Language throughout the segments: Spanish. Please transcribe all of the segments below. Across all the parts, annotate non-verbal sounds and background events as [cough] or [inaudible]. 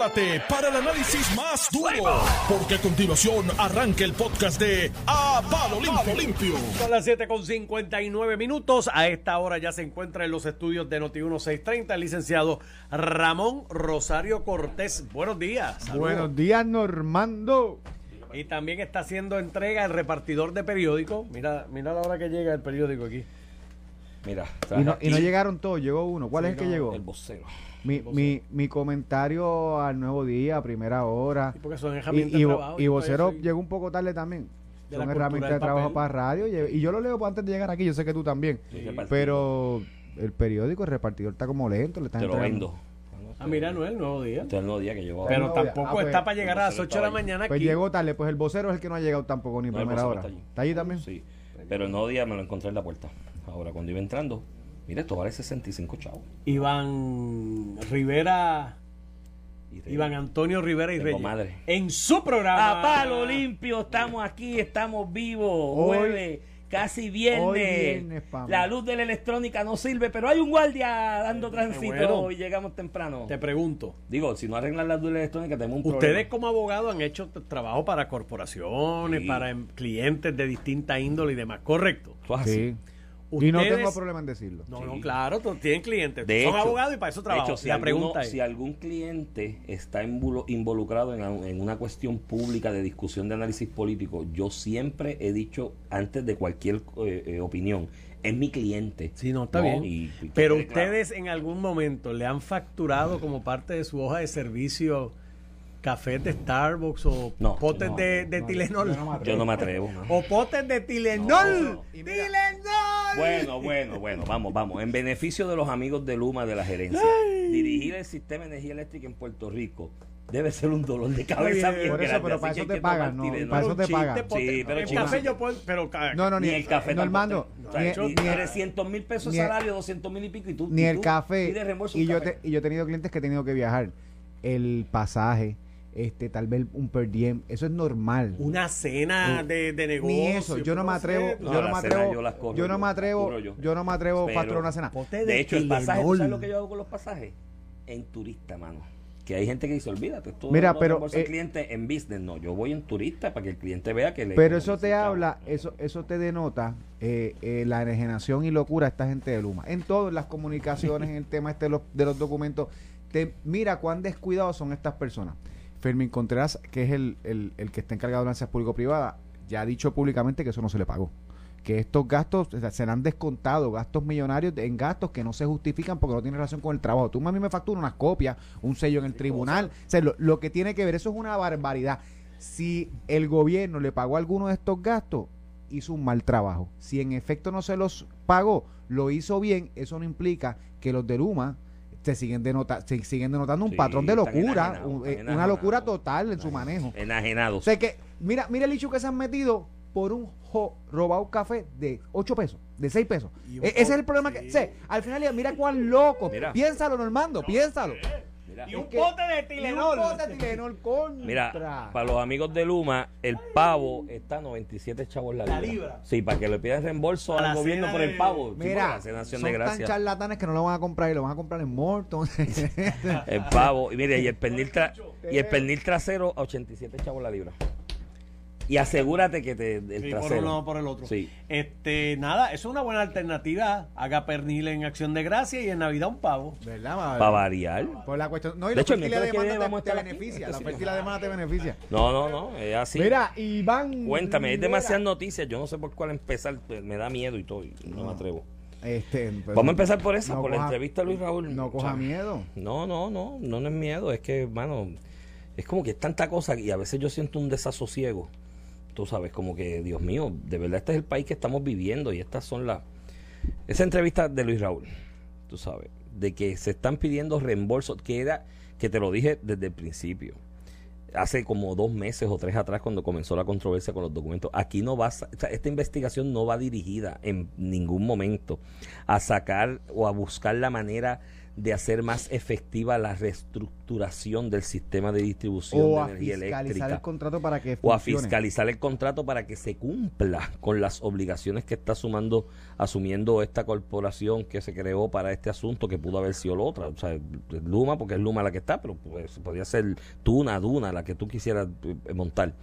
Prepárate para el análisis más duro, porque a continuación arranca el podcast de A Palo Limpio. Limpio. Son las 7 con 59 minutos. A esta hora ya se encuentra en los estudios de Noti 1630 el licenciado Ramón Rosario Cortés. Buenos días. Saludos. Buenos días, Normando. Y también está haciendo entrega el repartidor de periódico. Mira, mira la hora que llega el periódico aquí. Mira, Y no, y no aquí llegaron todos, llegó uno. ¿Cuál es el que llegó? el vocero. Mi, mi, mi comentario al nuevo día, a primera hora. Sí, porque son Y, herramientas y, de vo- trabajo. y Yo vocero llegó un poco tarde también. De Son herramientas de trabajo papel. para radio. Y, y yo lo leo antes de llegar aquí, yo sé que tú también. Sí, repartido. Pero el periódico, el repartidor está como lento. Le están Te lo vendo. Ah, mira, no es el nuevo día. Este es el nuevo día que llegó. Pero no, tampoco ah, pues, está para llegar a las el vocero 8 de la mañana Pues aquí. llegó tarde. Pues el vocero es el que no ha llegado tampoco ni No, primera hora. está allí. ¿Está allí también? Sí. Pero el nuevo día me lo encontré en la puerta. Ahora, cuando iba entrando, mira, esto vale 65 chavos. Iván Rivera, de- Iván Antonio Rivera y Tengo Reyes. madre. En su programa. A palo limpio, estamos aquí, estamos vivos. Hoy- Jueves, casi viernes. hoy viernes. La luz de la electrónica no sirve, pero hay un guardia dando tránsito bueno. y llegamos temprano. Te pregunto. Digo, si no arreglan las luz electrónicas, tenemos un Ustedes problema. como abogados han hecho trabajo para corporaciones, Sí. para em- clientes de distinta índole y demás, ¿correcto? Sí. Y no tengo problema en decirlo. No, Sí. no, claro, tienen clientes. De Son hecho- abogados y para eso De trabajan. hecho, si, la alguno- pregunta es, si algún cliente está involucrado en, en una cuestión pública de discusión de análisis político, yo siempre he dicho, antes de cualquier eh, eh, opinión, es mi cliente. Sí, no, está No, bien. y- Pero claro. ustedes en algún momento le han facturado como parte de su hoja de servicio cafés de Starbucks o No, potes no, de, de no, Tilenol. yo no me Yo [laughs] no me atrevo. o potes de Tilenol. No. ¡Tilenol! Bueno, bueno, bueno, vamos, vamos. En beneficio de los amigos de Luma de la gerencia, dirigir el sistema de energía eléctrica en Puerto Rico debe ser un dolor de cabeza Está bien. bien Por eso, grande, pero para eso hay te que pagan, ¿no? Tylenol. Para eso te pagan. Sí, pero el café no. yo puedo, pero No, no, Ni, el café Normando, tampoco. O sea, ni- ni, ni el- 300 mil pesos salario, 200 mil y pico y tú ni y el tú café y yo café. te, y yo he tenido clientes que he tenido que viajar el pasaje este tal vez un per diem eso es normal una cena de, de negocio. ni eso yo no me atrevo No, yo no me atrevo yo las corro yo no yo, me atrevo yo. yo no me atrevo facturar una cena de, De hecho, el pasaje, ¿tú. ¿sabes lo que yo hago con los pasajes? En turista, mano. Que hay gente que dice, olvídate, esto Mira, no pero, eh, cliente en business. No, yo voy en turista para que el cliente vea que le... pero eso te habla eso eso te denota eh, eh, la enajenación y locura de esta gente de Luma en todas las comunicaciones en el tema este de los, de los documentos te mira cuán descuidados son estas personas Fermín Contreras que es el, el, el que está encargado de lanzas público-privada ya ha dicho públicamente que eso no se le pagó que estos gastos serán descontados, gastos millonarios de- en gastos que no se justifican porque no tienen relación con el trabajo. Tú a mí me facturas unas copias, un sello en el tribunal, o sea, lo, lo que tiene que ver, eso es una barbaridad. Si el gobierno le pagó alguno de estos gastos, hizo un mal trabajo. Si en efecto no se los pagó, lo hizo bien, eso no implica que los de Luma se siguen, denota, se siguen denotando un Sí, patrón de locura, un- eh, una locura total en su manejo. Enajenados. O sea que, mira, mira el hecho que se han metido por un jo- robado café de 8 pesos, de 6 pesos. E- ese es el problema sí. que, sé, al final, mira cuán loco. Mira. Piénsalo, Normando, piénsalo. Mira, Y un que- pote de Y un Tilenol. pote de Tilenol contra. Mira, para los amigos de Luma, el pavo está a 97 chavos la libra. La libra. Sí, para que le pidan reembolso A al gobierno por el pavo. Sí, Mira, acción son de tan charlatanes que no lo van a comprar y lo van a comprar en Morton. [laughs] El pavo. Y mire, y el pernil, tra- y el pernil trasero a 87 chavos la libra. Y asegúrate que te, el Sí, por trasero. uno o por el otro. Sí. Este, nada, eso es una buena alternativa. Haga pernil en acción de gracia y en Navidad un pavo. ¿Verdad? Para variar. Por la cuestión. No, y De la que viene demanda te, beneficia. Este La y la demanda te beneficia. No, no, no. Es así. Mira, Iván. Cuéntame, hay demasiadas noticias. Yo no sé por cuál empezar. Me da miedo y todo. y no, me atrevo. Este, pues, Vamos a empezar por esa, no por la entrevista a Luis Raúl. No coja O sea, miedo. No, no, no, no, no es miedo, es que, mano, es como que es tanta cosa y a veces yo siento un desasosiego. Tú sabes, como que, Dios mío, de verdad este es el país que estamos viviendo y estas son las... Esa entrevista de Luis Raúl, tú sabes, de que se están pidiendo reembolsos, que era, que te lo dije desde el principio, hace como dos meses o tres atrás cuando comenzó la controversia con los documentos. Aquí no va, esta investigación no va dirigida en ningún momento a sacar o a buscar la manera de hacer más efectiva la reestructuración del sistema de distribución O de a energía fiscalizar eléctrica el contrato para que o a fiscalizar el contrato para que se cumpla con las obligaciones que está sumando, asumiendo esta corporación que se creó para este asunto, que pudo haber sido la otra. O sea, Luma, porque es Luma la que está, pero pues, podría ser Tuna, Duna, la que tú quisieras eh, montar.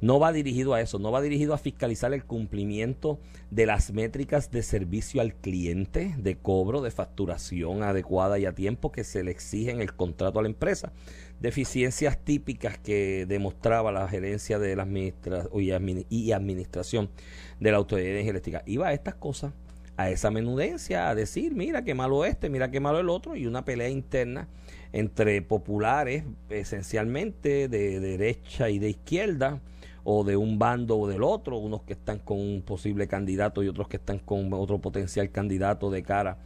No va dirigido a eso, no va dirigido a fiscalizar el cumplimiento de las métricas de servicio al cliente, de cobro, de facturación adecuada y a tiempo que se le exige en el contrato a la empresa deficiencias típicas que demostraba la gerencia de la administra y, y administración de la Autoridad de Energía Eléctrica. Iba a estas cosas, a esa menudencia, a decir, mira qué malo este, mira qué malo el otro, y una pelea interna entre populares, esencialmente de derecha y de izquierda, o de un bando o del otro, unos que están con un posible candidato y otros que están con otro potencial candidato de cara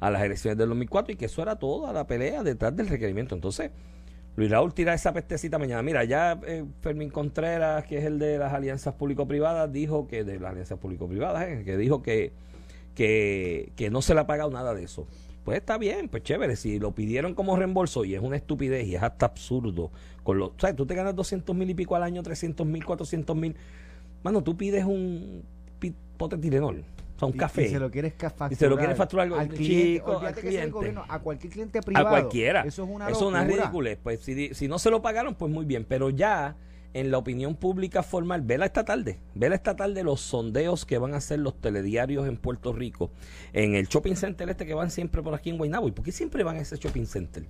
a las elecciones del 2004 y que eso era toda la pelea detrás del requerimiento. Entonces, Luis Raúl tira esa pestecita mañana. Mira, ya eh, Fermín Contreras, que es el de las alianzas público-privadas, dijo que, de las alianzas público-privadas, eh, que dijo que, que, que no se le ha pagado nada de eso. Pues está bien, pues chévere. Si lo pidieron como reembolso y es una estupidez y es hasta absurdo. Con lo, ¿sabes? Tú te ganas 200 mil y pico al año, 300 mil, 400 mil. Mano, tú pides un pote Tilenol, o sea, un Y- café. Y se lo quieres facturar. Y se lo quieres facturar al al cliente. chico, al Olvídate que el cliente. gobierno, a cualquier cliente privado. a cualquiera. Eso es una Eso es una ridiculez. Pues si, si no se lo pagaron, pues muy bien. Pero ya en la opinión pública formal, vela esta tarde. Vela esta tarde los sondeos que van a hacer los telediarios en Puerto Rico. En el shopping center este que van siempre por aquí en Guaynabo. ¿Y por qué siempre van a ese shopping center?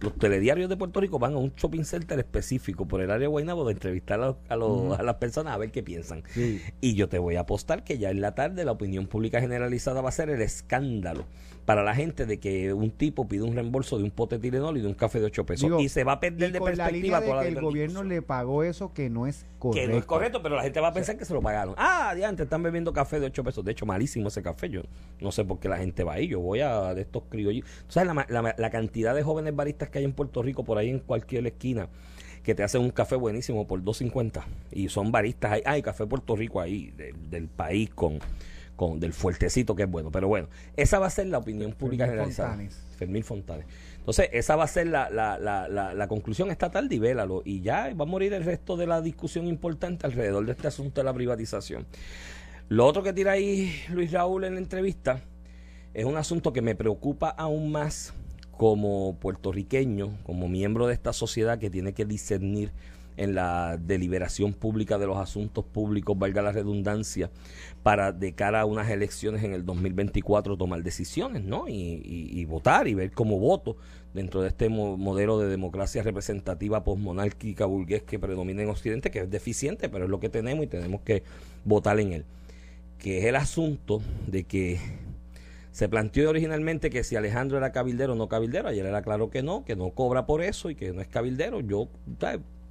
Los telediarios de Puerto Rico van a un shopping center específico por el área de Guaynabo de entrevistar a, los- a las personas a ver qué piensan. Y yo te voy a apostar que ya en la tarde la opinión pública generalizada va a ser el escándalo para la gente de que un tipo pide un reembolso de un pote de Tilenol y de un café de 8 pesos. Digo, y se va a perder de la perspectiva de toda la que el gobierno le pagó eso que no es correcto. Que no es correcto, pero la gente va a pensar que se lo pagaron. Ah, adiante, están bebiendo café de 8 pesos. De hecho, malísimo ese café. Yo no sé por qué la gente va ahí. Yo voy a de estos criollos. ¿Tú sabes la, la- la cantidad de jóvenes baristas que hay en Puerto Rico, por ahí en cualquier esquina, que te hacen un café buenísimo por 2.50? Y son baristas. Hay, hay café Puerto Rico ahí, de- del país con, con del fuertecito que es bueno. Pero bueno, esa va a ser la opinión pública Fermín generalizada. Fontanes. Fermín Fontanes. Entonces, esa va a ser la, la, la, la, la conclusión esta tarde y vélalo. Y ya va a morir el resto de la discusión importante alrededor de este asunto de la privatización. Lo otro que tira ahí Luis Raúl en la entrevista es un asunto que me preocupa aún más como puertorriqueño, como miembro de esta sociedad que tiene que discernir en la deliberación pública de los asuntos públicos, valga la redundancia, para de cara a unas elecciones en el 2024 tomar decisiones, ¿no? Y, votar y ver cómo voto dentro de este mo- modelo de democracia representativa posmonárquica burgués que predomina en Occidente, que es deficiente, pero es lo que tenemos y tenemos que votar en él. Que es el asunto de que se planteó originalmente que si Alejandro era cabildero o no cabildero, ayer era claro que no, que no cobra por eso y que no es cabildero. Yo.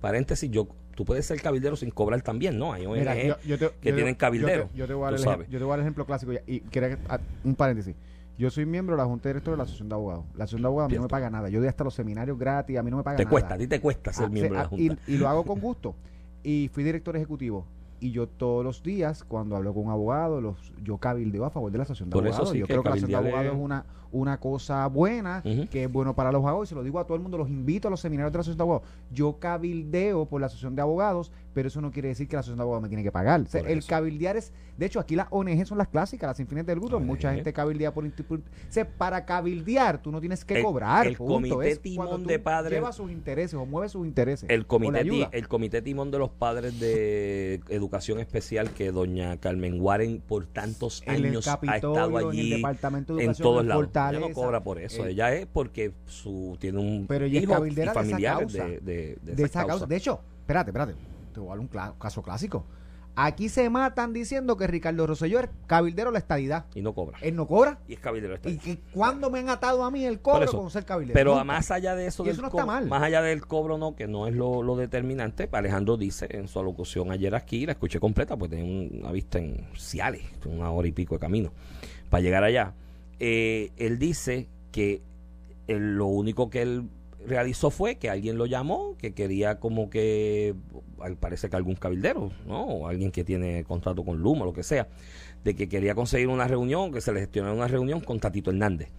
Paréntesis, yo, tú puedes ser cabildero sin cobrar también, ¿no? Hay ONG te- que yo te- tienen cabildero. Yo te, yo te voy a dar tú el ejem- sabes. yo te voy a dar ejemplo clásico. ya, Y quería que- ah, un paréntesis. Yo soy miembro de la Junta Directora de la Asociación de Abogados. La Asociación de Abogados a mí no me paga nada. Yo doy hasta los seminarios gratis, a mí no me paga Te nada. cuesta, a ti te cuesta ser Ah, miembro de la ah, Junta. Y, y lo hago con [laughs] gusto. Y fui director ejecutivo. Y yo todos los días, cuando hablo con un abogado, los, yo cabildeo a favor de la asociación de Por eso abogados. sí yo creo que la asociación de abogados es una, una cosa buena, que es bueno para los abogados. Y se lo digo a todo el mundo, los invito a los seminarios de la asociación de abogados. Yo cabildeo por la asociación de abogados, pero eso no quiere decir que la asociación de abogados me tiene que pagar. O sea, Por el cabildear es, de hecho, aquí las ONG son las clásicas, las sin fines del. ONG. Mucha gente cabildea por, por- o sea, para cabildear tú no tienes que El- cobrar. el punto. comité Es timón de padres- llevas sus intereses o mueves sus intereses. El comité, ti- el comité timón de los padres de educación especial que doña Carmen Warren por tantos en el años ha estado en el allí Departamento de en Educación, todos lados. Ella no cobra por eso. Eh, ella es porque su tiene un Pero ella es y de esa causa. de, de, de de esa esa causa. De hecho, espérate, espérate. Te voy a dar un caso clásico. Aquí se matan diciendo que Ricardo Rosselló es cabildero de la estadidad. y no cobra. Él no cobra. Y es cabildero está ¿Y ahí. que cuándo me han atado a mí el cobro eso. con ser cabildero? Pero Nunca. más allá de eso, Y del eso no co- está mal. más allá del cobro, no, que no es lo, lo determinante, Alejandro dice en su alocución ayer aquí, la escuché completa, pues tenía un- una vista en Ciales, una hora y pico de camino para llegar allá. Eh, él dice que él- lo único que él realizó fue que alguien lo llamó, que quería como que, al- parece que algún cabildero, ¿no? O alguien que tiene contrato con Luma, lo que sea, de que quería conseguir una reunión, que se le gestionara una reunión con Tatito Hernández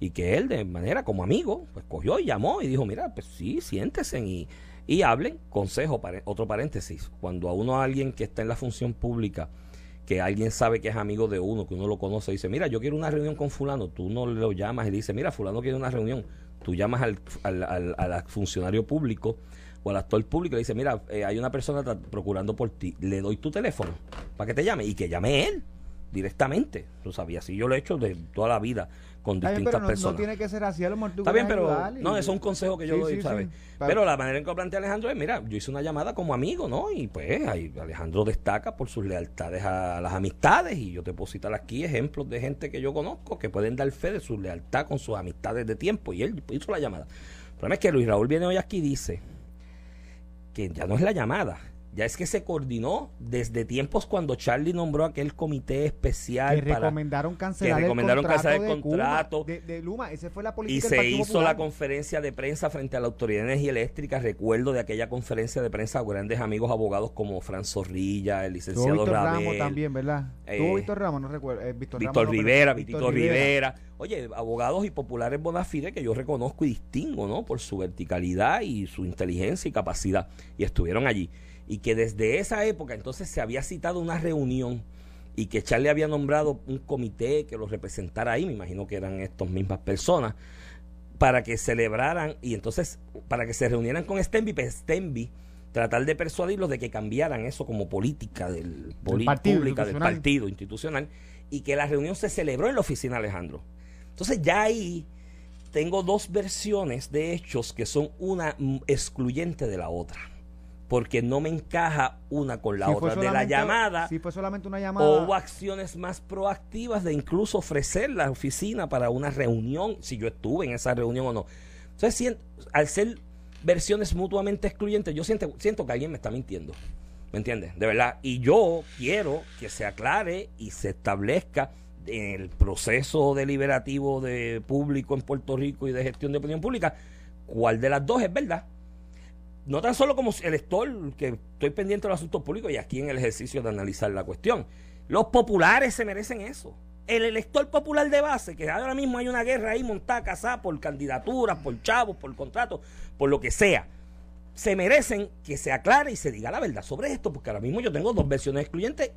Y que él, de manera como amigo, pues cogió y llamó y dijo, mira, pues sí, siéntese y, y hablen. Consejo, otro paréntesis, cuando a uno, a alguien que está en la función pública, que alguien sabe que es amigo de uno, que uno lo conoce, dice, mira, yo quiero una reunión con fulano, tú no lo llamas y le dices, mira, fulano quiere una reunión, tú llamas al, al, al- funcionario público o al actor público y le dices, mira, eh, hay una persona procurando por ti, le doy tu teléfono para que te llame y que llame él directamente, lo sabía, así yo lo he hecho de toda la vida con Está bien, distintas pero no, no personas. tiene que ser así, a lo mejor tú Está bien, pero y- no, eso es un consejo que yo Sí, doy, sí, ¿sabes? sí. Pero la manera en que lo plantea Alejandro es, mira, yo hice una llamada como amigo, ¿no? Y pues ahí Alejandro destaca por sus lealtades a las amistades y yo te puedo citar aquí ejemplos de gente que yo conozco que pueden dar fe de su lealtad con sus amistades de tiempo y él hizo la llamada. El problema es que Luis Raúl viene hoy aquí y dice que ya no es la llamada, ya es que se coordinó desde tiempos cuando Charlie nombró aquel comité especial que para recomendaron cancelar recomendaron el contrato cancelar el de contrato. de, de Luma. Esa fue la y política del se hizo Popular. la conferencia de prensa frente a la Autoridad de Energía Eléctrica. Recuerdo de aquella conferencia de prensa grandes amigos abogados como Fran Zorrilla, el licenciado Víctor Rabel, Ramos también, ¿verdad? eh, Tuvo Víctor Ramos, no recuerdo. eh, Víctor, Víctor Ramos, no, Rivera, pero- Vitito Rivera. Oye, abogados y populares bona fide que yo reconozco y distingo, ¿no? Por su verticalidad y su inteligencia y capacidad. Y estuvieron allí. Y que desde esa época entonces se había citado una reunión y que Charlie había nombrado un comité que los representara ahí, me imagino que eran estas mismas personas, para que celebraran y entonces para que se reunieran con Stenby, pues Stenby tratar de persuadirlos de que cambiaran eso como política del, poli- partido pública del partido institucional y que la reunión se celebró en la oficina Alejandro. Entonces ya ahí tengo dos versiones de hechos que son una excluyente de la otra, porque no me encaja una con la Si otra. De la llamada Si fue solamente una llamada. o hubo acciones más proactivas de incluso ofrecer la oficina para una reunión, si yo estuve en esa reunión o no. Entonces, sien- al ser versiones mutuamente excluyentes, yo siento, siento que alguien me está mintiendo. ¿Me entiendes? De verdad. Y yo quiero que se aclare y se establezca en el proceso deliberativo de público en Puerto Rico y de gestión de opinión pública cuál de las dos es verdad no tan solo como elector, que estoy pendiente de los asuntos públicos y aquí en el ejercicio de analizar la cuestión. Los populares se merecen eso. El elector popular de base, que ahora mismo hay una guerra ahí montada, casada por candidaturas, por chavos, por contratos, por lo que sea, se merecen que se aclare y se diga la verdad sobre esto, porque ahora mismo yo tengo dos versiones excluyentes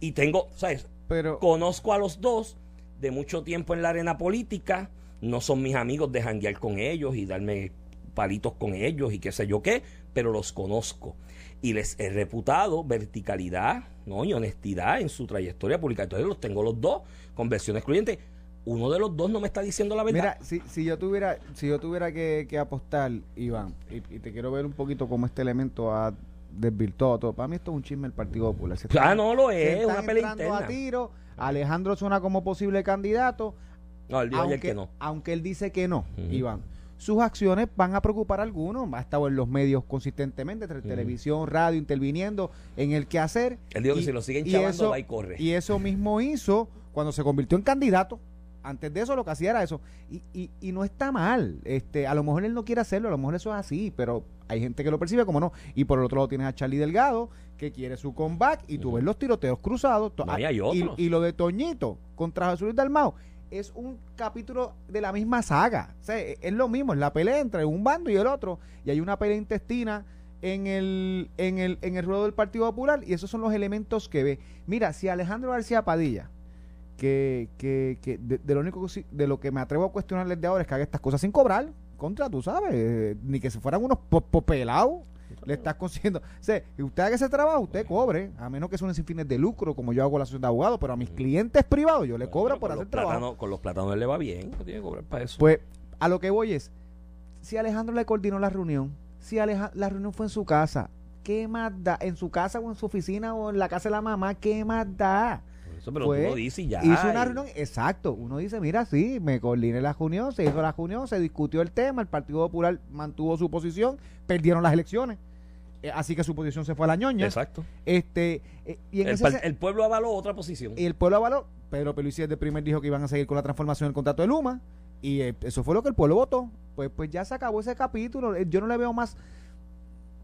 y tengo, ¿sabes? Pero Conozco a los dos de mucho tiempo en la arena política. No son mis amigos de janguear con ellos y darme palitos con ellos y qué sé yo qué, pero los conozco. Y les he reputado verticalidad ¿no? y honestidad en su trayectoria pública. Entonces los tengo los dos con versión excluyente. Uno de los dos no me está diciendo la verdad. Mira, si, si yo tuviera, si yo tuviera que, que apostar, Iván, y, y te quiero ver un poquito cómo este elemento ha desvirtuado todo. Para mí esto es un chisme del Partido Popular. Se ah, están- no lo es, están una pelea interna. a tiro. Alejandro suena como posible candidato. No, él dijo ayer aunque, que no. aunque él dice que no. Iván. Sus acciones van a preocupar a algunos. Ha estado en los medios consistentemente, entre televisión, radio, interviniendo en el quehacer. Él dijo que si lo siguen y chavando, eso- va y corre. Y eso mismo hizo cuando se convirtió en candidato. Antes de eso lo que hacía era eso. Y, y, y no está mal. Este, a lo mejor él no quiere hacerlo, a lo mejor eso es así, pero hay gente que lo percibe como no. Y por el otro lado tienes a Charlie Delgado, que quiere su comeback, y tú ves los tiroteos cruzados. No, y y, lo de Toñito contra Jesús Dalmao es un capítulo de la misma saga. O sea, e- es lo mismo, es la pelea entre un bando y el otro. Y hay una pelea intestina en el, en el, en el ruedo del Partido Popular y esos son los elementos que ve. Mira, si Alejandro García Padilla, que, que, que de, lo único que de lo que me atrevo a cuestionarles de ahora es que haga estas cosas sin cobrar, contra, tú sabes, eh, ni que se fueran unos po- popelados. Le estás consiguiendo. [laughs] O sea, usted haga ese trabajo, usted cobre, a menos que son sin fines de lucro, como yo hago la asociación de abogados, pero a mis clientes privados yo le cobro por hacer trabajo. Con los plátanos le va bien, no tiene que cobrar para eso. Pues a lo que voy es, si Alejandro le coordinó la reunión, si Aleja- la reunión fue en su casa, ¿qué más da? ¿En su casa o en su oficina o en la casa de la mamá? ¿Qué más da? Eso, pero Pues, dices y ya. hizo una reunión, exacto, uno dice, mira, sí, me coordiné la reunión, se hizo la reunión, se discutió el tema, el Partido Popular mantuvo su posición, perdieron las elecciones, así que su posición se fue a la ñoña. Exacto. Este, eh, y en El, ese el pueblo avaló otra posición. y el pueblo avaló. Pedro Peluisi desde primer dijo que iban a seguir con la transformación del contrato de Luma. Y eh, eso fue lo que el pueblo votó. Pues, pues ya se acabó ese capítulo. Eh, Yo no le veo más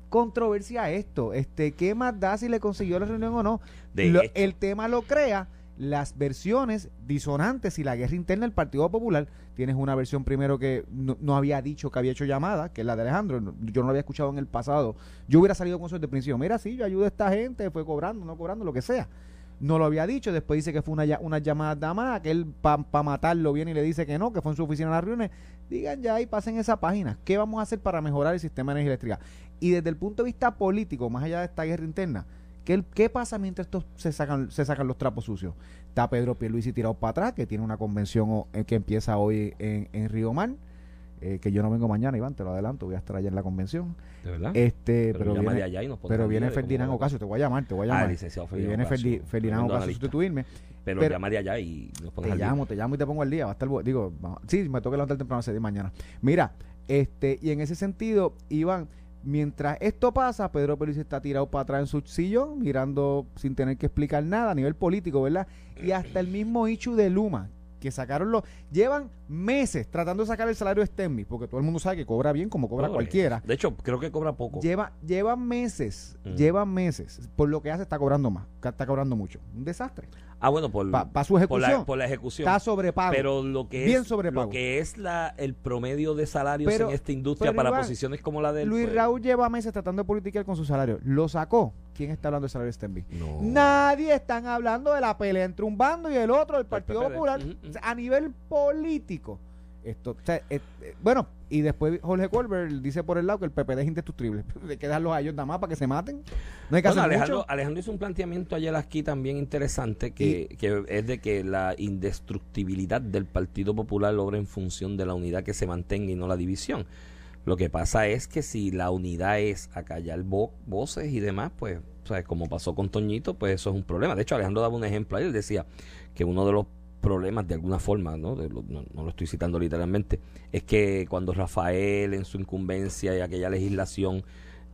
controversia a esto. Este, ¿Qué más da si le consiguió la reunión o no? De Lo- el tema lo crea las versiones disonantes y la guerra interna del Partido Popular. Tienes una versión primero que no, no había dicho que había hecho llamada, que es la de Alejandro. Yo no lo había escuchado en el pasado. Yo hubiera salido con eso desde el principio. Mira, sí, yo ayudo a esta gente, fue cobrando, no cobrando, lo que sea. No lo había dicho, después dice que fue una, una llamada más, que él para matarlo viene y le dice que no, que fue en su oficina en las reuniones. Digan ya y pasen esa página. ¿Qué vamos a hacer para mejorar el sistema de energía eléctrica? Y desde el punto de vista político, más allá de esta guerra interna, ¿qué, qué pasa mientras estos se sacan, se sacan los trapos sucios? Está Pedro Pierluisi tirado para atrás, que tiene una convención eh, que empieza hoy en, en Río Mar, eh, que yo no vengo mañana, Iván, te lo adelanto, voy a estar allá en la convención. ¿De verdad? Este, Pero pero, viene, de allá y nos pero viene día Ferdinand Ocasio, te voy a llamar, te voy a Ah, llamar. el licenciado y viene Ocasio, Ferdi- Ferdinand Ocasio a sustituirme. Pero, pero- llama de allá y nos Te al día. llamo, te llamo y te pongo al día. Va a estar, digo, sí, me toca levantar temprano a las seis de mañana. Mira, este, y en ese sentido, Iván, mientras esto pasa, Pedro Pérez está tirado para atrás en su sillón, mirando sin tener que explicar nada a nivel político, ¿verdad? Y hasta el mismo Ichu de Luma, que sacaron los. Llevan meses tratando de sacar el salario de Stenby, porque todo el mundo sabe que cobra bien como cobra Pobre. cualquiera. De hecho, creo que cobra poco. Lleva, llevan meses, Mm. llevan meses. Por lo que hace, está cobrando más, está cobrando mucho. Un desastre. Ah, bueno, por, Pa- pa su por, ejecución. la, por la ejecución. Está sobrepago. Pero lo que Bien es, sobrepago. lo que es la, el promedio de salarios Pero- en esta industria para Iván, posiciones como la de Luis Raúl lleva meses tratando de politiquear con su salario. Lo sacó. ¿Quién está hablando del salario de? No. Nadie están hablando de la pelea entre un bando y el otro del Del Partido. Popular. A nivel político. Esto, o sea, eh, eh, bueno, y después Jorge Colbert dice por el lado que el PPD es indestructible. [laughs] Hay que dejarlos a ellos nada más para que se maten. No hay que Bueno, hacer Alejandro, mucho. Alejandro hizo un planteamiento ayer aquí también interesante que, que es de que la indestructibilidad del Partido Popular logra en función de la unidad que se mantenga y no la división. Lo que pasa es que si la unidad es acallar vo- voces y demás, pues, ¿sabes? como pasó con Toñito, pues eso es un problema. De hecho, Alejandro daba un ejemplo ahí, él decía que uno de los problemas de alguna forma, ¿no? De lo- no, no lo estoy citando literalmente, es que cuando Rafael en su incumbencia y aquella legislación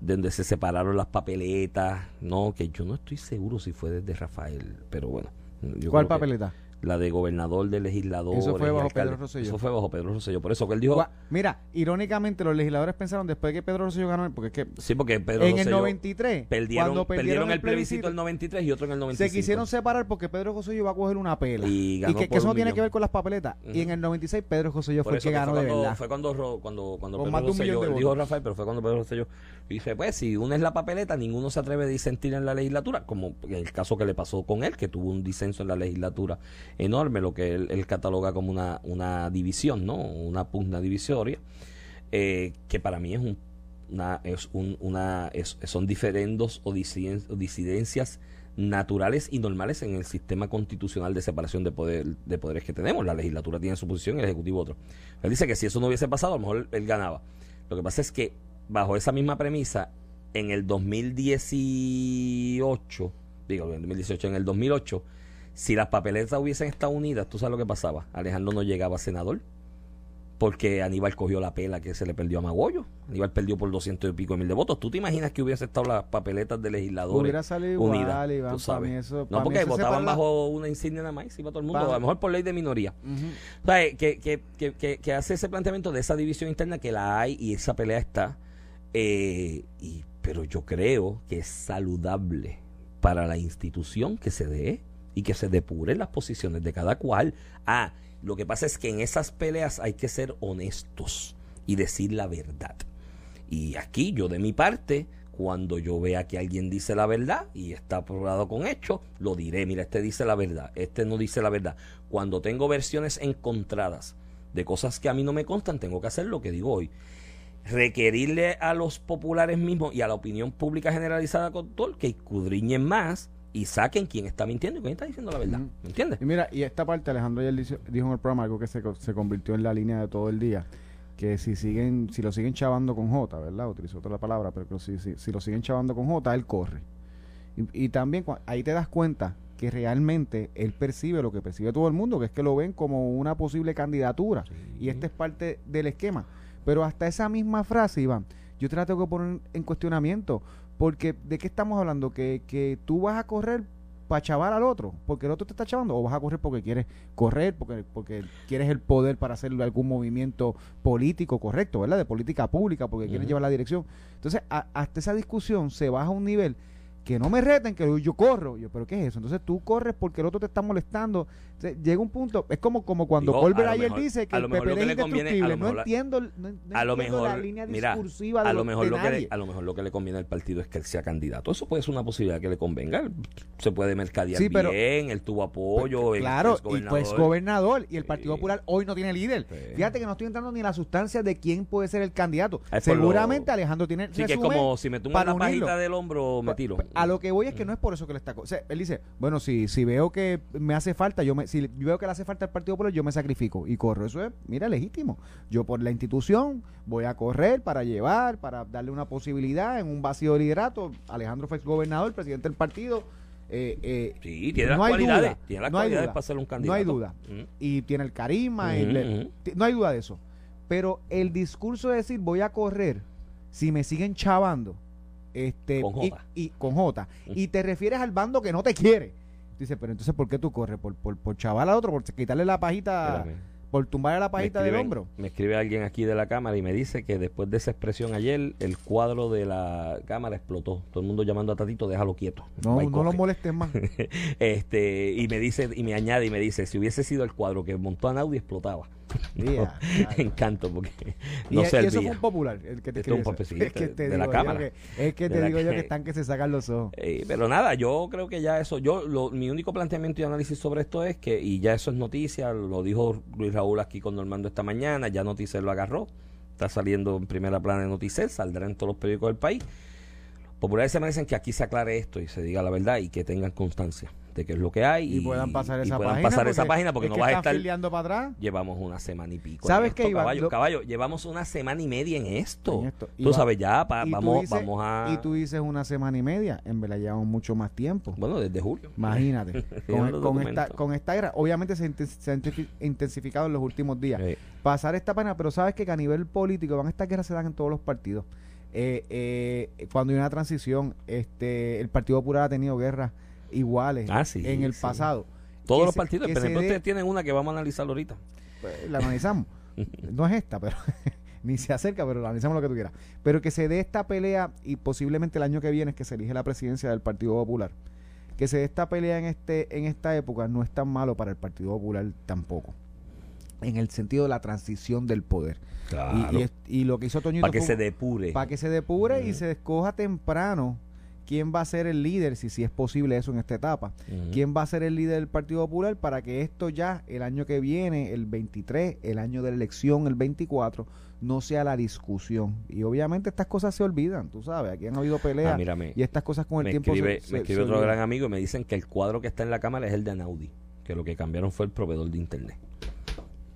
donde se separaron las papeletas, no, que yo no estoy seguro si fue desde Rafael, pero bueno. yo ¿Cuál papeleta? La de gobernador, de legislador. Eso fue bajo Pedro Rosselló. Eso fue bajo Pedro Rosselló. Por eso que él dijo, Gua- Mira, irónicamente los legisladores pensaron después de que Pedro Rosselló ganó, porque es que sí, porque Pedro en el Rosselló 93, perdieron, cuando perdieron, el plebiscito el 93 y otro en el 95. se quisieron separar porque Pedro Rosselló iba a coger una pela. Y Y, ganó que, que eso no tiene que ver con las papeletas. Y en el 96 Pedro Rosselló Por fue el que que ganó fue de cuando, verdad. Fue cuando, cuando, cuando Pedro de Rosselló, de dijo. Rafael, pero fue cuando Pedro Rosselló dice, pues si unes la papeleta, ninguno se atreve a disentir en la legislatura, como en el caso que le pasó con él, que tuvo un disenso en la legislatura enorme, lo que él, cataloga como una, una división, ¿no? Una pugna divisoria, eh, que para mí es un es un, una es- son diferendos o disiden- o disidencias naturales y normales en el sistema constitucional de separación de poder de poderes que tenemos. La legislatura tiene su posición y el ejecutivo otro. Él dice que si eso no hubiese pasado, a lo mejor él ganaba. Lo que pasa es que bajo esa misma premisa, en el 2018, digo, en el 2018, en el 2008, si las papeletas hubiesen estado unidas, ¿tú sabes lo que pasaba? Alejandro no llegaba a senador porque Aníbal cogió la pela que se le perdió a Magollo. Aníbal perdió por 200 y pico mil de votos. ¿Tú te imaginas que hubiese estado las papeletas de legisladores Hubiera salido igual, unidas? Iván, tú sabes. eso- no, porque votaban bajo una insignia nada más, iba todo el mundo, Para- a lo mejor por ley de minoría. O sea, que, que, que, que hace ese planteamiento de esa división interna que la hay y esa pelea está. Eh, y, pero yo creo que es saludable para la institución que se dé y que se depuren las posiciones de cada cual. Ah, lo que pasa es que en esas peleas hay que ser honestos y decir la verdad. Y aquí yo de mi parte, cuando yo vea que alguien dice la verdad y está probado con hechos, lo diré, mira, este dice la verdad, este no dice la verdad. Cuando tengo versiones encontradas de cosas que a mí no me constan, tengo que hacer lo que digo hoy. Requerirle a los populares mismos y a la opinión pública generalizada con todo que escudriñen más y saquen quién está mintiendo y quién está diciendo la verdad. ¿Me entiendes? Y mira, y esta parte Alejandro ayer dice- dijo en el programa algo que se, se convirtió en la línea de todo el día, que si siguen, si lo siguen chavando con J, ¿verdad? Utilizó otra palabra, pero si, si, si lo siguen chavando con J, él corre. Y, y también ahí te das cuenta que realmente él percibe lo que percibe todo el mundo, que es que lo ven como una posible candidatura. Y esta es parte del esquema. Pero hasta esa misma frase, Iván, yo te la tengo que poner en cuestionamiento. Porque, ¿de qué estamos hablando? Que, que tú vas a correr para chavar al otro, porque el otro te está chavando, o vas a correr porque quieres correr, porque, porque quieres el poder para hacer algún movimiento político correcto, ¿verdad? De política pública, porque quieres llevar la dirección. Entonces, a- hasta esa discusión se baja a un nivel que no me reten, que yo corro. Yo, ¿pero qué es eso? Entonces tú corres porque el otro te está molestando. Entonces, llega un punto, es como, como cuando Colbert a ayer mejor- dice que a el mejor PPD es conviene- a indestructible. No mejor entiendo, no, no a lo entiendo mejor la línea mira, discursiva a de, lo mejor de lo que le, a lo mejor lo que le conviene al partido es que él sea candidato eso puede ser una posibilidad que le convenga se puede mercadear Sí, pero- bien él tuvo apoyo él Claro, y pues gobernador y el Partido Sí. Popular hoy no tiene líder. Sí. Fíjate que no estoy entrando ni en la sustancia de quién puede ser el candidato. Es lo- Seguramente Alejandro tiene sí que es como si me tumbo para una pajita del hombro me tiro A lo que voy es que no es por eso que le está. co- O sea, él dice, bueno, si, si veo que me hace falta, yo me, si veo que le hace falta al Partido Popular, yo me sacrifico y corro. Eso es, mira, legítimo. Yo por la institución voy a correr para llevar, para darle una posibilidad en un vacío de liderato. Alejandro fue gobernador, presidente del partido. eh, eh, sí tiene las no hay cualidades duda, tiene las no hay cualidades duda, para ser un no candidato hay duda. Mm. y tiene el carisma, y Ujú, le- ujú. ti- no hay duda de eso. Pero el discurso de decir voy a correr si me siguen chavando, este, Con y, J. y- con J, y te refieres al bando que no te quiere. Dice, pero entonces ¿por qué tú corres? ¿Por, por, por chaval al otro? ¿Por quitarle la pajita? Espérame. ¿Por tumbarle la pajita del hombro? Me escribe alguien aquí de la cámara y me dice que después de esa expresión ayer, el cuadro de la cámara explotó. Todo el mundo llamando a Tatito, déjalo quieto. No, no lo molestes más. [laughs] este y me dice y me añade y me dice si hubiese sido el cuadro que montó a Naudi explotaba Yeah, [laughs] claro. encanto porque y, no y eso fue servía un popular, el que te Esto es un eso. que te de la digo yo cámara. que- Es que te la digo yo que- están que se sacan los ojos. Eh, pero nada yo creo que ya eso yo lo, mi único planteamiento y análisis sobre esto es que y ya eso es noticia lo dijo Luis Raúl aquí con Normando esta mañana ya Noticel lo agarró está saliendo en primera plana de Noticel saldrá en todos los periódicos del país populares se merecen que aquí se aclare esto y se diga la verdad y que tengan constancia de qué es lo que hay Y, puedan pasar y esa puedan página. pasar esa página porque es no que vas a estar para atrás. Llevamos una semana y pico. ¿Sabes esto, Iván? Caballo, Lo- caballo, llevamos una semana y media en esto. En esto. Tú Iván, sabes, ya pa- y vamos, dices- vamos a. Y tú dices una semana y media. En verdad llevamos mucho más tiempo. Bueno, desde julio. Imagínate. [laughs] Con, esta, con esta guerra, obviamente se, ha intensificado en los últimos días. Pasar esta pena, pero sabes que, a nivel político, van estas guerras se dan en todos los partidos. Eh, eh, cuando hay una transición, este, el Partido Popular ha tenido guerras iguales Ah, sí, en el sí. pasado. todos los se- partidos. PNP dé- ustedes tienen una que vamos a analizar ahorita. pues, la analizamos. [laughs] no es esta, pero [laughs] ni se acerca, pero la analizamos lo que tú quieras. Pero que se dé esta pelea y posiblemente el año que viene es que se elige la presidencia del Partido Popular. Que se dé esta pelea en este en esta época no es tan malo para el Partido Popular tampoco. En el sentido de la transición del poder. Y, y es- y lo que hizo Toñito Para que fue- se depure. para que se depure y Ujú. se escoja temprano quién va a ser el líder, si, si es posible eso en esta etapa. ¿Quién va a ser el líder del Partido Popular para que esto ya el año que viene, el 23, el año de la elección, el 24, no sea la discusión? Y obviamente estas cosas se olvidan, tú sabes, aquí han habido peleas Ah, mírame. y estas cosas con el tiempo escribe, se, me escribe se otro olvidan. gran amigo y me dicen que el cuadro que está en la cámara es el de Anaudi. Que lo que cambiaron fue el proveedor de internet.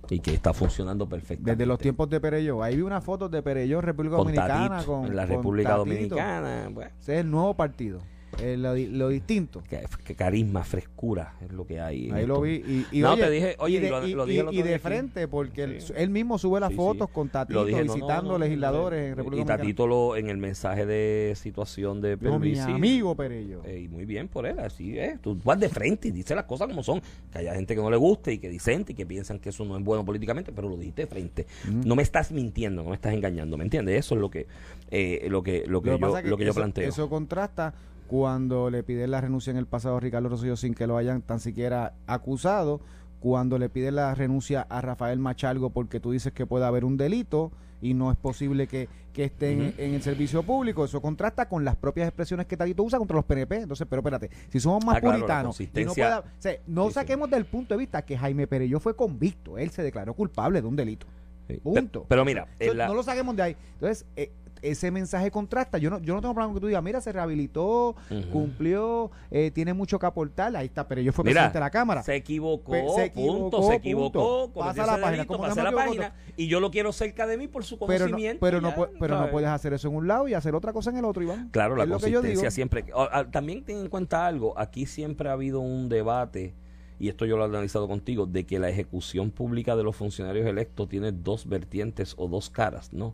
Y que está funcionando perfectamente. Desde los tiempos de Pereyó. Ahí vi unas fotos de Pereyó, República con Dominicana. Tatito, con, en la República. Dominicana. Bueno, Ese es el nuevo partido, eh, lo, di- lo distinto. que, que carisma, frescura es lo que hay. Ahí lo vi. Y, y No, oye, te dije- oye, y de, lo- y- lo dije y- de aquí. frente, porque él, mismo sube las Sí, fotos sí. con Tatito dije, visitando no, no, legisladores en. República Y Dominicana. Tatito lo, en el mensaje de situación de Pierluisi, amigo Perello. eh, y muy bien por él, así es. Tú vas de frente y dices las cosas como son. Que haya gente que no le guste y que disente y que piensan que eso no es bueno políticamente, pero lo dijiste de frente. No me estás mintiendo, no me estás engañando, ¿me entiendes? Eso es lo que, eh, lo que, lo que, yo, que lo que yo eso, planteo. Eso contrasta cuando le piden la renuncia en el pasado a Ricardo Rosselló sin que lo hayan tan siquiera acusado, cuando le piden la renuncia a Rafael Machalgo porque tú dices que puede haber un delito y no es posible que, que esté en- el servicio público. Eso contrasta con las propias expresiones que Tatito usa contra los PNP. Entonces, pero espérate, si somos más Ah, claro, puritanos y no, pueda- o sea, no Sí, sí. saquemos del punto de vista que Jaime Perello fue convicto. Él se declaró culpable de un delito. Sí. Punto. Pero, pero mira, la- No lo saquemos de ahí. Entonces, eh, ese mensaje contrasta. Yo no, yo no tengo problema que tú digas, mira, se rehabilitó, cumplió, eh, tiene mucho que aportar. Ahí está, pero yo fui presidente de la Cámara. Se equivocó, Pe- se equivocó, punto, se equivocó, Pasa la página, delito, no me la página y yo lo quiero cerca de mí por su pero no, conocimiento. pero, no, ya, pu- pero no puedes hacer eso en un lado y hacer otra cosa en el otro, Iván. Claro, la Es consistencia siempre. ah, También ten en cuenta algo, aquí siempre ha habido un debate, y esto yo lo he analizado contigo, de que la ejecución pública de los funcionarios electos tiene dos vertientes o dos caras, ¿no?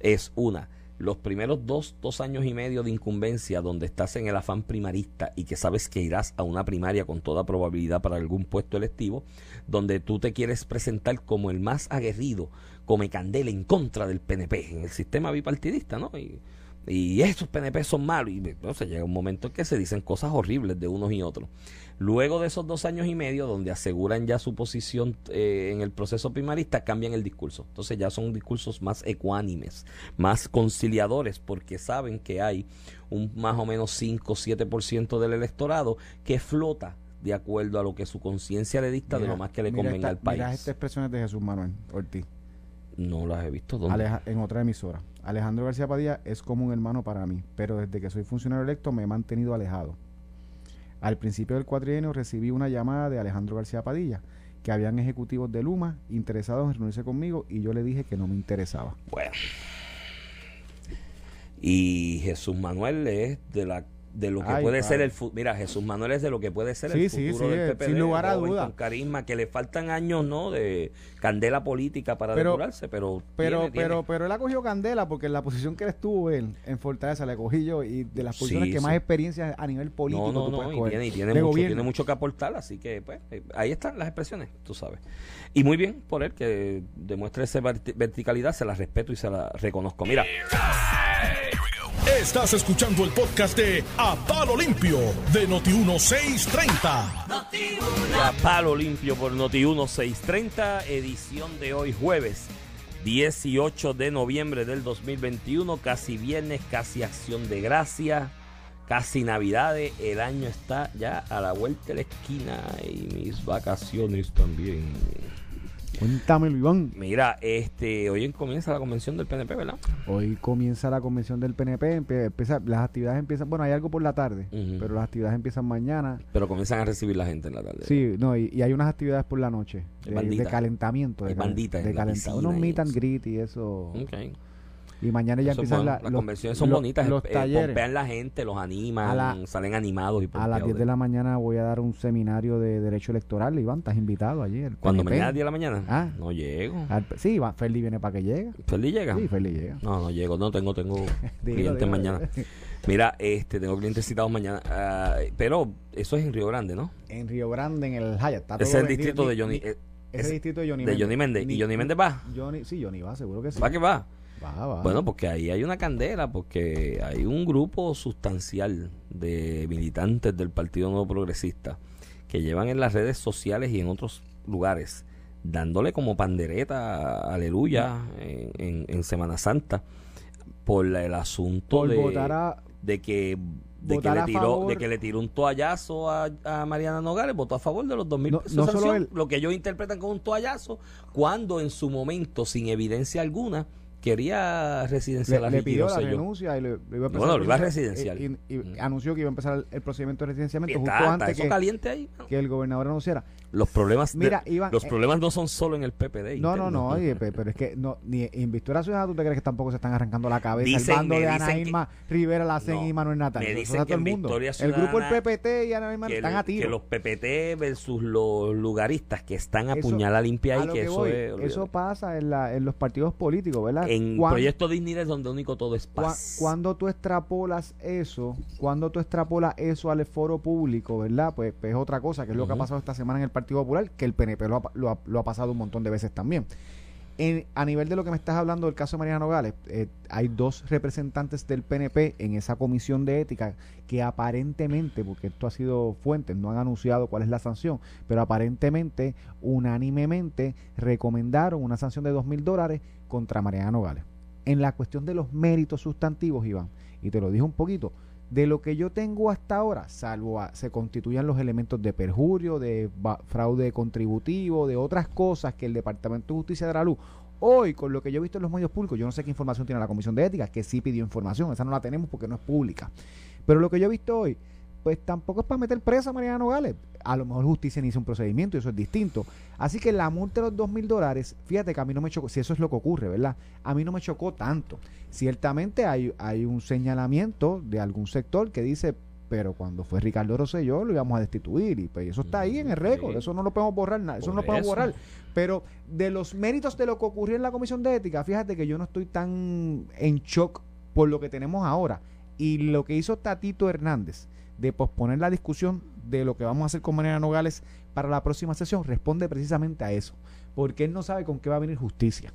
Es una, los primeros dos, dos años y medio de incumbencia donde estás en el afán primarista y que sabes que irás a una primaria con toda probabilidad para algún puesto electivo, donde tú te quieres presentar como el más aguerrido, come candela en contra del PNP, en el sistema bipartidista, ¿no? Y y estos PNP son malos. Y entonces llega un momento en que se dicen cosas horribles de unos y otros. Luego de esos dos años y medio, donde aseguran ya su posición eh, en el proceso primarista, cambian el discurso. Entonces ya son discursos más ecuánimes, más conciliadores, porque saben que hay un más o menos 5 o 7% del electorado que flota de acuerdo a lo que su conciencia le dicta de lo más que le convenga esta- al país. Mira estas expresiones de Jesús Manuel Ortiz No las he visto. ¿Dónde? Aleja- en otra emisora. Alejandro García Padilla es como un hermano para mí, pero desde que soy funcionario electo me he mantenido alejado. Al principio del cuatrienio recibí una llamada de Alejandro García Padilla, que habían ejecutivos de Luma interesados en reunirse conmigo y yo le dije que no me interesaba. Bueno. Y Jesús Manuel es de la de lo que Ay, puede padre. ser el futuro. Mira, Jesús Manuel es de lo que puede ser Sí, el sí, futuro sí, del eh, PPD. sin lugar a duda. Con carisma, que le faltan años, ¿no? De candela política para Pero- depurarse, pero. Pero, tiene, tiene. pero, pero él ha cogido candela porque en la posición que él estuvo él en Fortaleza le cogí yo y de las posiciones Sí, que sí. más experiencia a nivel político no, no, tú no, y tiene, y tiene mucho, tiene mucho que aportar, así que pues eh, ahí están las expresiones, tú sabes. Y muy bien por él que demuestre esa verti- verticalidad, se la respeto y se la reconozco. Mira, Estás escuchando el podcast de A Palo Limpio de Noti1630. a palo limpio por Noti 1630, edición de hoy jueves 18 de noviembre del 2021, casi viernes, casi acción de gracia, casi navidades, el año está ya a la vuelta de la esquina y mis vacaciones también. Cuéntamelo, Iván. Mira, este, hoy comienza la convención del PNP, ¿verdad? Hoy comienza la convención del PNP, empie- empieza, las actividades empiezan, bueno, hay algo por la tarde, pero las actividades empiezan mañana. Pero comienzan a recibir la gente en la tarde. Sí, no, y, y hay unas actividades por la noche Hay de, de calentamiento, de, bandita de la calenta- piscina unos meet and greet y eso. Ok. Y mañana ya Eso es empiezan la- las lo- convenciones son bonitas, los eh, talleres. pompean la gente, los animan, la- salen animados y A las 10 de la mañana voy a dar un seminario de derecho electoral, Iván, estás invitado allí. el Cuando mañana a 10 de la mañana, Ah. no llego. Al- sí, Iván, Ferdi viene para que llegue. ¿Feliz llega? Sí, Ferdi llega. No, no llego, no tengo, tengo [laughs] clientes mañana. Mira, este, tengo clientes citados mañana, ah, pero eso es en Río Grande, ¿no? En Río Grande, en el Hyatt. Está Ese es todo el vendido. distrito de Johnny, ni- eh, Ese ese- distrito de Johnny de Méndez. Johnny Méndez. ¿Y Johnny Méndez va? Johnny, sí, Johnny va, seguro que sí. ¿Va que va? Bueno, porque ahí hay una candela, porque hay un grupo sustancial de militantes del Partido Nuevo Progresista que llevan en las redes sociales y en otros lugares dándole como pandereta, aleluya, en, en- en Semana Santa por la- el asunto Por de, votar a- de que de que, le tiró, de que le tiró un toallazo a, a Mariana Nogales, votó a favor de los 2 mil No- pesos. no solo lo que ellos interpretan como un toallazo, cuando en su momento, sin evidencia alguna, quería residencial le, pidió la renuncia y le, le iba a empezar iba a residencial. y- y- y Mm. anunció que iba a empezar el, procedimiento de residenciamiento Está- justo antes que, caliente ahí. que el gobernador anunciara. Los problemas, de- Mira, Iván, los eh, problemas no son solo en el PPD. No, no, no, oye, pe- pero es que no, ni en Victoria Ciudadana tú te crees que tampoco se están arrancando la cabeza Dicen- el bando de Ana que- Irma Rivera Lacen No, y Manuel Natal. me dicen que todo el mundo. El grupo el PPT y Ana Irma están a tiro. que los PPT versus los lugaristas que están a puñalada limpia lo que, eso eso pasa en los partidos políticos, ¿verdad? En Proyecto Dignidad es donde único todo es paz. cuando tú extrapolas eso, cuando tú extrapolas eso al foro público, ¿verdad? Pues, pues es otra cosa, que es lo que ha pasado esta semana en el Partido Popular, que el PNP lo ha, lo ha- lo ha pasado un montón de veces también. En- a nivel de lo que me estás hablando del caso de Mariana Nogales, eh, hay dos representantes del PNP en esa comisión de ética que aparentemente, porque esto ha sido fuentes, no han anunciado cuál es la sanción, pero aparentemente, unánimemente, recomendaron una sanción de dos mil dólares contra Mariana Nogales. En la cuestión de los méritos sustantivos, Iván, y te lo dije un poquito, de lo que yo tengo hasta ahora, salvo a- se constituyan los elementos de perjurio, de fraude contributivo, de otras cosas que el Departamento de Justicia dará luz. Hoy, con lo que yo he visto en los medios públicos, yo no sé qué información tiene la Comisión de Ética, que sí pidió información, esa no la tenemos porque no es pública. Pero lo que yo he visto hoy, pues tampoco es para meter presa a Mariana Nogales. A lo mejor justicia inicia un procedimiento y eso es distinto. Así que la multa de los dos mil dólares, fíjate que a mí no me chocó, si eso es lo que ocurre, ¿verdad? A mí no me chocó tanto. Ciertamente hay, hay un señalamiento de algún sector que dice, pero cuando fue Ricardo Rosselló lo íbamos a destituir y pues eso está ahí en el récord, eso no lo podemos borrar, nada, eso no lo podemos eso. borrar. Pero de los méritos de lo que ocurrió en la Comisión de Ética, fíjate que yo no estoy tan en shock por lo que tenemos ahora. Y lo que hizo Tatito Hernández de posponer la discusión de lo que vamos a hacer con Mariana Nogales para la próxima sesión responde precisamente a eso. Porque él no sabe con qué va a venir justicia.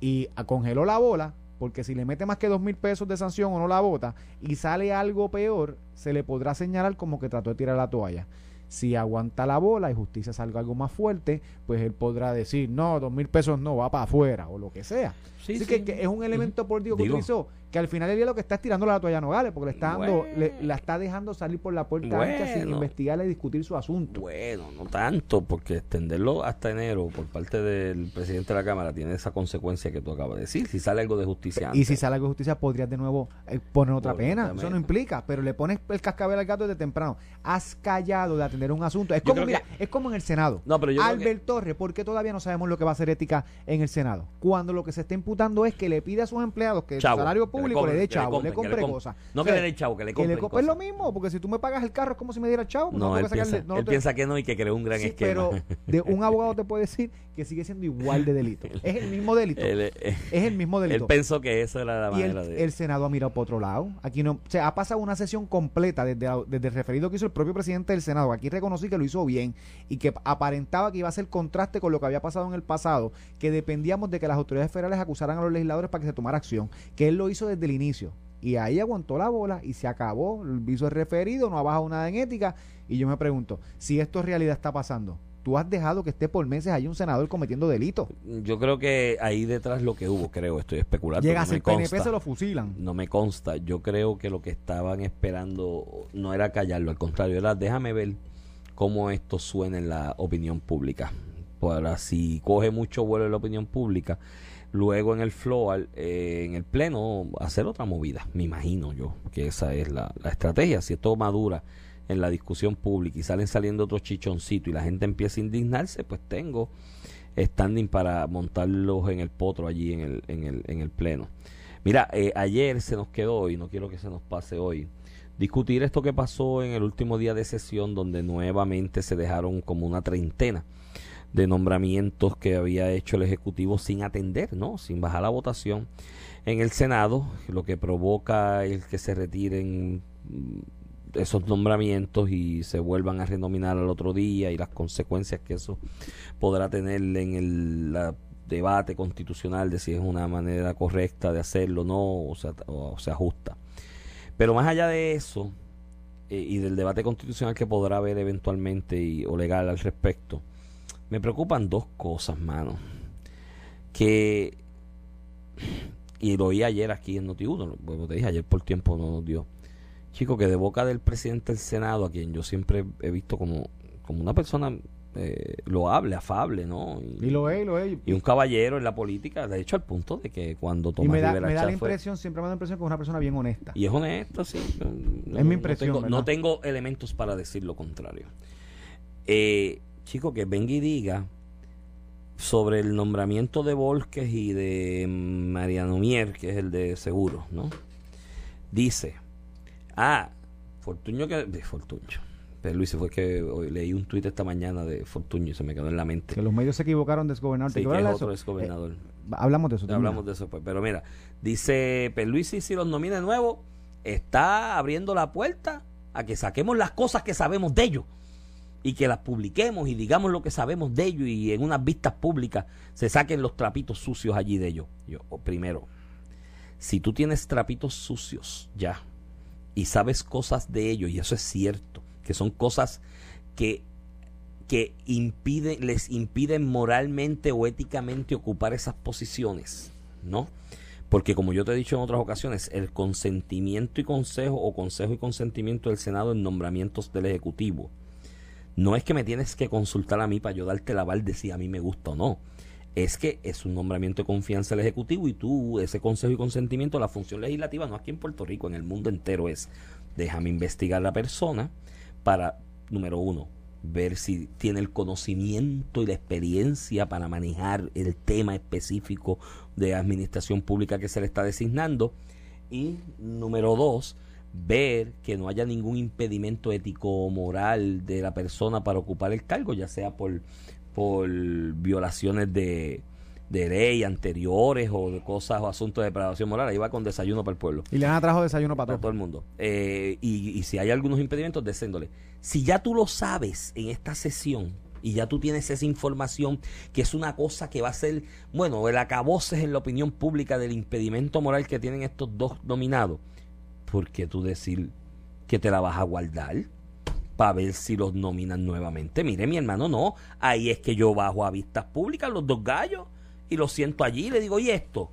Y congeló la bola porque si le mete más que dos mil pesos de sanción o no la vota y sale algo peor, se le podrá señalar como que trató de tirar la toalla. Si aguanta la bola y justicia salga algo más fuerte, pues él podrá decir, no, dos mil pesos no, va para afuera o lo que sea. Sí, Así sí. que, que es un elemento político que Digo. utilizó, que al final del día lo que está es tirando la toalla a Nogales, porque le está dando, le- la está dejando salir por la puerta ancha sin investigarle y discutir su asunto. Bueno, no tanto, porque extenderlo hasta enero por parte del presidente de la Cámara tiene esa consecuencia que tú acabas de decir. Si sale algo de justicia Y si sale algo de justicia, podrías de nuevo eh, poner otra pena. Eso no implica, pero le pones el cascabel al gato desde temprano. Has callado de atender un asunto. Es Yo como, mira, que- es como en el Senado. No, pero yo creo Albert Torres, ¿por qué todavía no sabemos lo que va a hacer ética en el Senado? Cuando lo que se está imputando es que le pide a sus empleados que Chavo, su salario que le público le, dé chavo, le compre cosas. No que le den chavo, que le compre- es lo mismo, porque si tú me pagas el carro es como si me diera chavo. pues No, él, piensa, no él te- piensa que no y que creó un gran esquema. pero de un abogado te puede decir que sigue siendo igual de delito. [laughs] Es el mismo delito. eh, es el mismo él delito. pensó que eso era la el, manera de... el Senado ha mirado por otro lado. Aquí no, o sea, ha pasado una sesión completa desde, desde el referido que hizo el propio presidente del Senado. Aquí reconocí que lo hizo bien y que aparentaba que iba a ser contraste con lo que había pasado en el pasado, que dependíamos de que las autoridades federales acusaran a los legisladores para que se tomara acción, que él lo hizo desde el inicio. Y ahí aguantó la bola y se acabó, hizo el referido, no ha bajado nada en ética. Y yo me pregunto, si esto en realidad está pasando, tú has dejado que esté por meses ahí un senador cometiendo delitos. Yo creo que ahí detrás lo que hubo, creo, estoy especulando. Llega no ser PNP, consta. se lo fusilan. No me consta. Yo creo que lo que estaban esperando no era callarlo, al contrario, era déjame ver cómo esto suena en la opinión pública. Para si coge mucho vuelo en la opinión pública, luego en el floor, eh, en el pleno, hacer otra movida. Me imagino yo que esa es la, la estrategia. Si esto madura en la discusión pública y salen saliendo otros chichoncitos y la gente empieza a indignarse, pues tengo standing para montarlos en el potro allí en el, en el, en el pleno. Mira, eh, ayer se nos quedó, y no quiero que se nos pase hoy, discutir esto que pasó en el último día de sesión, donde nuevamente se dejaron como una treintena de nombramientos que había hecho el Ejecutivo sin atender, ¿no? Sin bajar la votación en el Senado, lo que provoca el que se retiren mm, esos nombramientos y se vuelvan a renominar al otro día y las consecuencias que eso podrá tener en el debate constitucional de si es una manera correcta de hacerlo o no, o se, o se ajusta. Pero más allá de eso, eh, y del debate constitucional que podrá haber eventualmente o legal al respecto, me preocupan dos cosas, mano. Que, y lo oí ayer aquí en Noti1, como te dije, ayer por tiempo no nos dio. Chico, que de boca del presidente del Senado, a quien yo siempre he visto como, como una persona eh, loable, afable, ¿no? Y lo es, y lo es. y un caballero en la política, de hecho, al punto de que cuando Y Tomás me da, Rivera me da la fue- impresión, siempre me da la impresión que es una persona bien honesta. y es honesto, sí. No- Es mi no impresión, tengo- ¿verdad? No tengo elementos para decir lo contrario. Eh, chico, que venga y diga sobre el nombramiento de Volques y de Mariano Mier, que es el de seguro, ¿no? Dice, ah, Fortuño que... De Fortuño. Pero Luis, fue que hoy leí un tuit esta mañana de Fortuño y se me quedó en la mente. Que los medios se equivocaron de desgobernador. ¿Te Sí, que es otro exgobernador. Eh, hablamos de eso. Hablamos de eso pues. Pero mira, dice Perluisi si los nomina de nuevo, está abriendo la puerta a que saquemos las cosas que sabemos de ellos y que las publiquemos y digamos lo que sabemos de ellos y en unas vistas públicas se saquen los trapitos sucios allí de ellos. Yo, o primero, si tú tienes trapitos sucios ya y sabes cosas de ellos, y eso es cierto, que son cosas que que impiden, les impiden moralmente o éticamente ocupar esas posiciones, ¿no? Porque como yo te he dicho en otras ocasiones, el consentimiento y consejo o consejo y consentimiento del Senado en nombramientos del Ejecutivo no es que me tienes que consultar a mí para yo darte la aval de si a mí me gusta o no. Es que es un nombramiento de confianza del Ejecutivo y tú, ese consejo y consentimiento, la función legislativa, no aquí en Puerto Rico, en el mundo entero, es déjame investigar a la persona para, número uno, ver si tiene el conocimiento y la experiencia para manejar el tema específico de administración pública que se le está designando. Y número dos, ver que no haya ningún impedimento ético o moral de la persona para ocupar el cargo, ya sea por, por violaciones de, de ley anteriores o de cosas o asuntos de depravación moral. Ahí va con desayuno para el pueblo Y le han trajo desayuno para para todo el mundo. Eh, y, y si hay algunos impedimentos, descéndole. Si ya tú lo sabes en esta sesión, y ya tú tienes esa información que es una cosa que va a ser, bueno, el acabose en la opinión pública del impedimento moral que tienen estos dos nominados, ¿por qué tú decir que te la vas a guardar? para ver si los nominan nuevamente. Mire, mi hermano, no. Ahí es que yo bajo a vistas públicas los dos gallos y los siento allí y le digo, ¿y esto?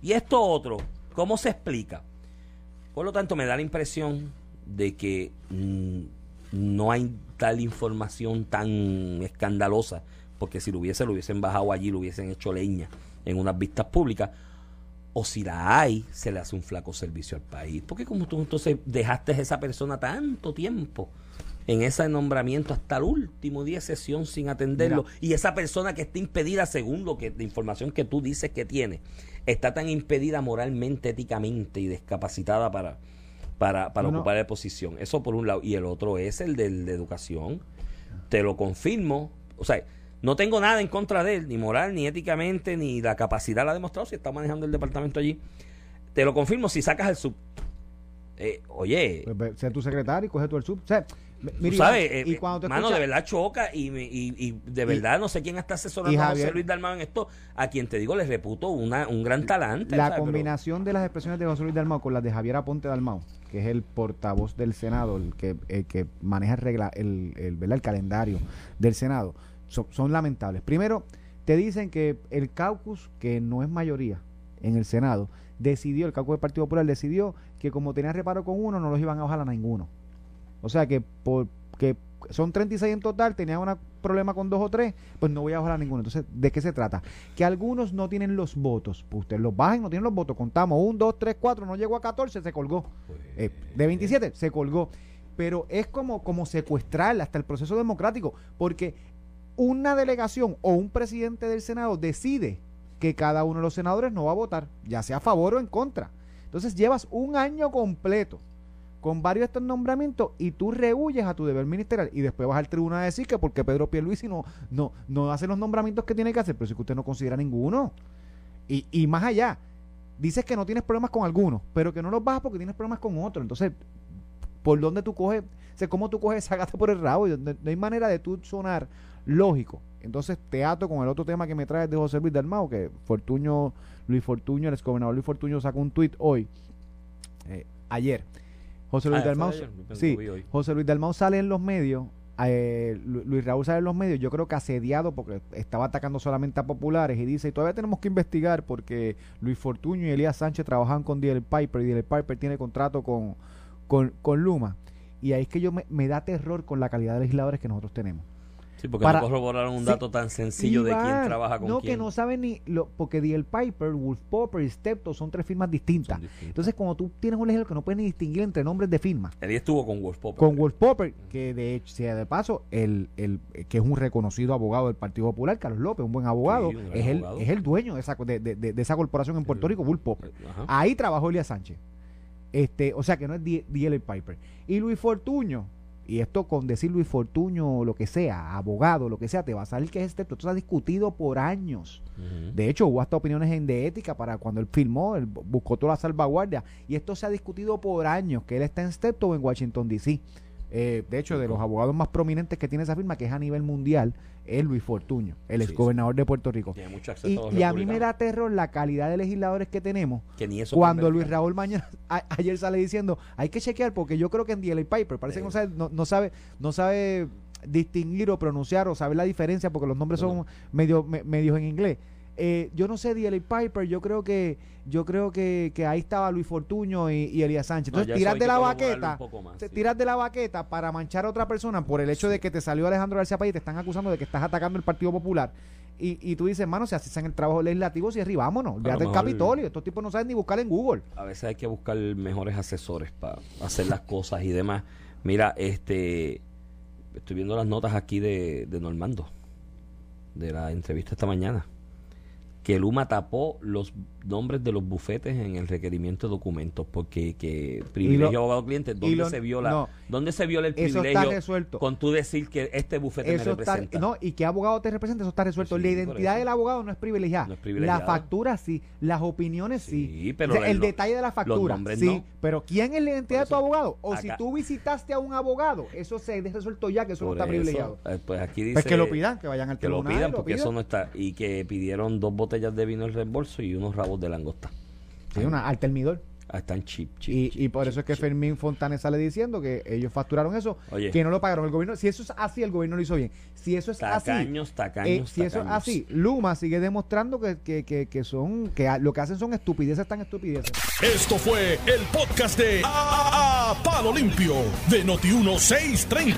¿Y esto otro? ¿Cómo se explica? Por lo tanto, me da la impresión de que mm, no hay tal información tan escandalosa, porque si lo hubiese, lo hubiesen bajado allí, lo hubiesen hecho leña en unas vistas públicas, o si la hay, se le hace un flaco servicio al país. Porque como tú entonces dejaste a esa persona tanto tiempo en ese nombramiento hasta el último día de sesión sin atenderlo, y esa persona que está impedida, según lo que, la información que tú dices que tiene, está tan impedida moralmente, éticamente y discapacitada para, para, para ocupar la posición. Eso por un lado. Y el otro es el de, de educación. Te lo confirmo. O sea, no tengo nada en contra de él, ni moral, ni éticamente, ni la capacidad la ha demostrado si está manejando el departamento allí. Te lo confirmo si sacas el sub. Eh, oye. Pues, sea tu secretario y coge tú el sub. O sea, Tú sabes, eh, y cuando mano, de verdad choca y, y, y de verdad no sé quién está asesorando a José Luis Dalmau en esto, a quien te digo le reputo una, un gran talante. La combinación de las expresiones de José Luis Dalmau con las de Javier Aponte Dalmau, que es el portavoz del Senado, el que, el que maneja el, regla, el, el, el calendario del Senado, son, son lamentables. Primero, te dicen que el caucus, que no es mayoría en el Senado, decidió, el caucus del Partido Popular decidió que como tenía reparo con uno, no los iban a bajar a ninguno. O sea que por que son 36 en total, tenía un problema con dos o tres, pues no voy a bajar a ninguno. Entonces, ¿de qué se trata? Que algunos no tienen los votos. Pues ustedes los bajen, no tienen los votos. Contamos, 1, 2, 3, 4, no llegó a 14, se colgó. Pues, eh, de 27, se colgó. Pero es como, como secuestrar hasta el proceso democrático, porque una delegación o un presidente del Senado decide que cada uno de los senadores no va a votar, ya sea a favor o en contra. Entonces llevas un año completo con varios de estos nombramientos y tú rehuyes a tu deber ministerial y después vas al tribunal a decir que porque Pedro Pierluisi no, no, no hace los nombramientos que tiene que hacer, pero si que usted no considera ninguno. Y, y más allá, dices que no tienes problemas con algunos, pero que no los bajas porque tienes problemas con otros. Entonces, ¿por dónde tú coges? O ¿cómo tú coges esa gata por el rabo? No, no, hay manera de tú sonar lógico. Entonces, teatro con el otro tema que me trae de José Luis Dalmao, que Fortuño, Luis Fortuño, el exgobernador Luis Fortuño sacó un tuit hoy, eh, ayer José Luis ah, sí, José Luis Dalmau sale en los medios, eh, Luis Raúl sale en los medios, yo creo que asediado porque estaba atacando solamente a populares y dice, todavía tenemos que investigar porque Luis Fortuño y Elías Sánchez trabajan con Diel Piper y Diel Piper tiene contrato con, con, Luma. Y ahí es que yo me, me da terror con la calidad de legisladores que nosotros tenemos. Sí, porque no corroboraron un dato tan sencillo de quién trabaja con no, quién. No, que no saben ni... Lo, porque D.L. Piper, Wolf Popper y Stepto son tres firmas distintas. Entonces, cuando tú tienes un legislador que no puedes ni distinguir entre nombres de firmas. Él estuvo con Wolf Popper. Con Wolf Popper, que de hecho, sea de paso, el, el, que es un reconocido abogado del Partido Popular, Carlos López, un buen abogado, es, El, es el dueño de esa, de, de, de esa corporación en Puerto Rico, Wolf Popper. Ahí trabajó Elías Sánchez. Este, o sea que no es D.L. Piper. Y Luis Fortuño, y esto con decir Luis Fortuño, lo que sea, abogado, lo que sea, te va a salir que es este, esto se ha discutido por años. De hecho, hubo hasta opiniones en de ética para cuando él filmó, él buscó toda la salvaguardia. Y esto se ha discutido por años, que él está en Stepto o en Washington, D.C. Eh, de hecho, de los abogados más prominentes que tiene esa firma, que es a nivel mundial, es Luis Fortuño, el ex gobernador de Puerto Rico. y, a, mí me da terror la calidad de legisladores que tenemos. cuando Luis Raúl mañana [laughs] ayer sale diciendo, hay que chequear porque yo creo que en D.L. Piper parece que no sabe, no, sabe, no sabe distinguir o pronunciar o saber la diferencia porque los nombres son medio, medios en inglés. Eh, yo no sé, D.L. Piper, yo creo que yo creo que, que ahí estaba Luis Fortuño y, y Elías Sánchez. Entonces, tiras de la baqueta, tiras de la baqueta para manchar a otra persona por el hecho de que te salió Alejandro García País y te están acusando de que estás atacando el Partido Popular. Y, y tú dices, hermano, si hacen el trabajo legislativo, si arriba, vámonos, olvídate el Capitolio. Estos tipos no saben ni buscar en Google. A veces hay que buscar mejores asesores para hacer las cosas y demás. Mira, este estoy viendo las notas aquí de, de Normando, de la entrevista esta mañana que Luma tapó los nombres de los bufetes en el requerimiento de documentos porque que privilegio lo- abogado cliente dónde lo- se viola no. dónde se viola el Eso está privilegio resuelto. con tú decir que este bufete Eso me está, representa no, y qué abogado te representa, eso está resuelto. Sí, la identidad del abogado no es privilegiada. No es privilegiada. La factura sí, las opiniones sí. Sí, pero O sea, el detalle de la factura sí. Pero ¿quién es la identidad de tu abogado? O si tú visitaste a un abogado, eso se ha resuelto ya, que eso no está eso, privilegiado. eh, pues aquí dice Pues que lo pidan, que vayan al que lo tribunal. pidan lo porque pidan. eso no está y que pidieron dos botellas de vino en reembolso y unos rabos de langosta Sí, una, al termidor. Están chip, chip, Y, chip, y por chip, eso es que chip. Fermín Fontanes sale diciendo que ellos facturaron eso, Oye. que no lo pagaron el gobierno. Si eso es así, el gobierno lo hizo bien. Si eso es tacaños así, tacaños eh, si eso es así, Luma sigue demostrando que, que, que, que son que a- lo que hacen son estupideces tan estupideces. Esto fue el podcast de A, A- Palo Limpio de Noti1630.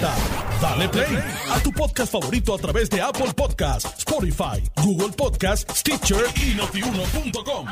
Dale play a tu podcast favorito a través de Apple Podcasts, Spotify, Google Podcasts, Stitcher y notiuno.com.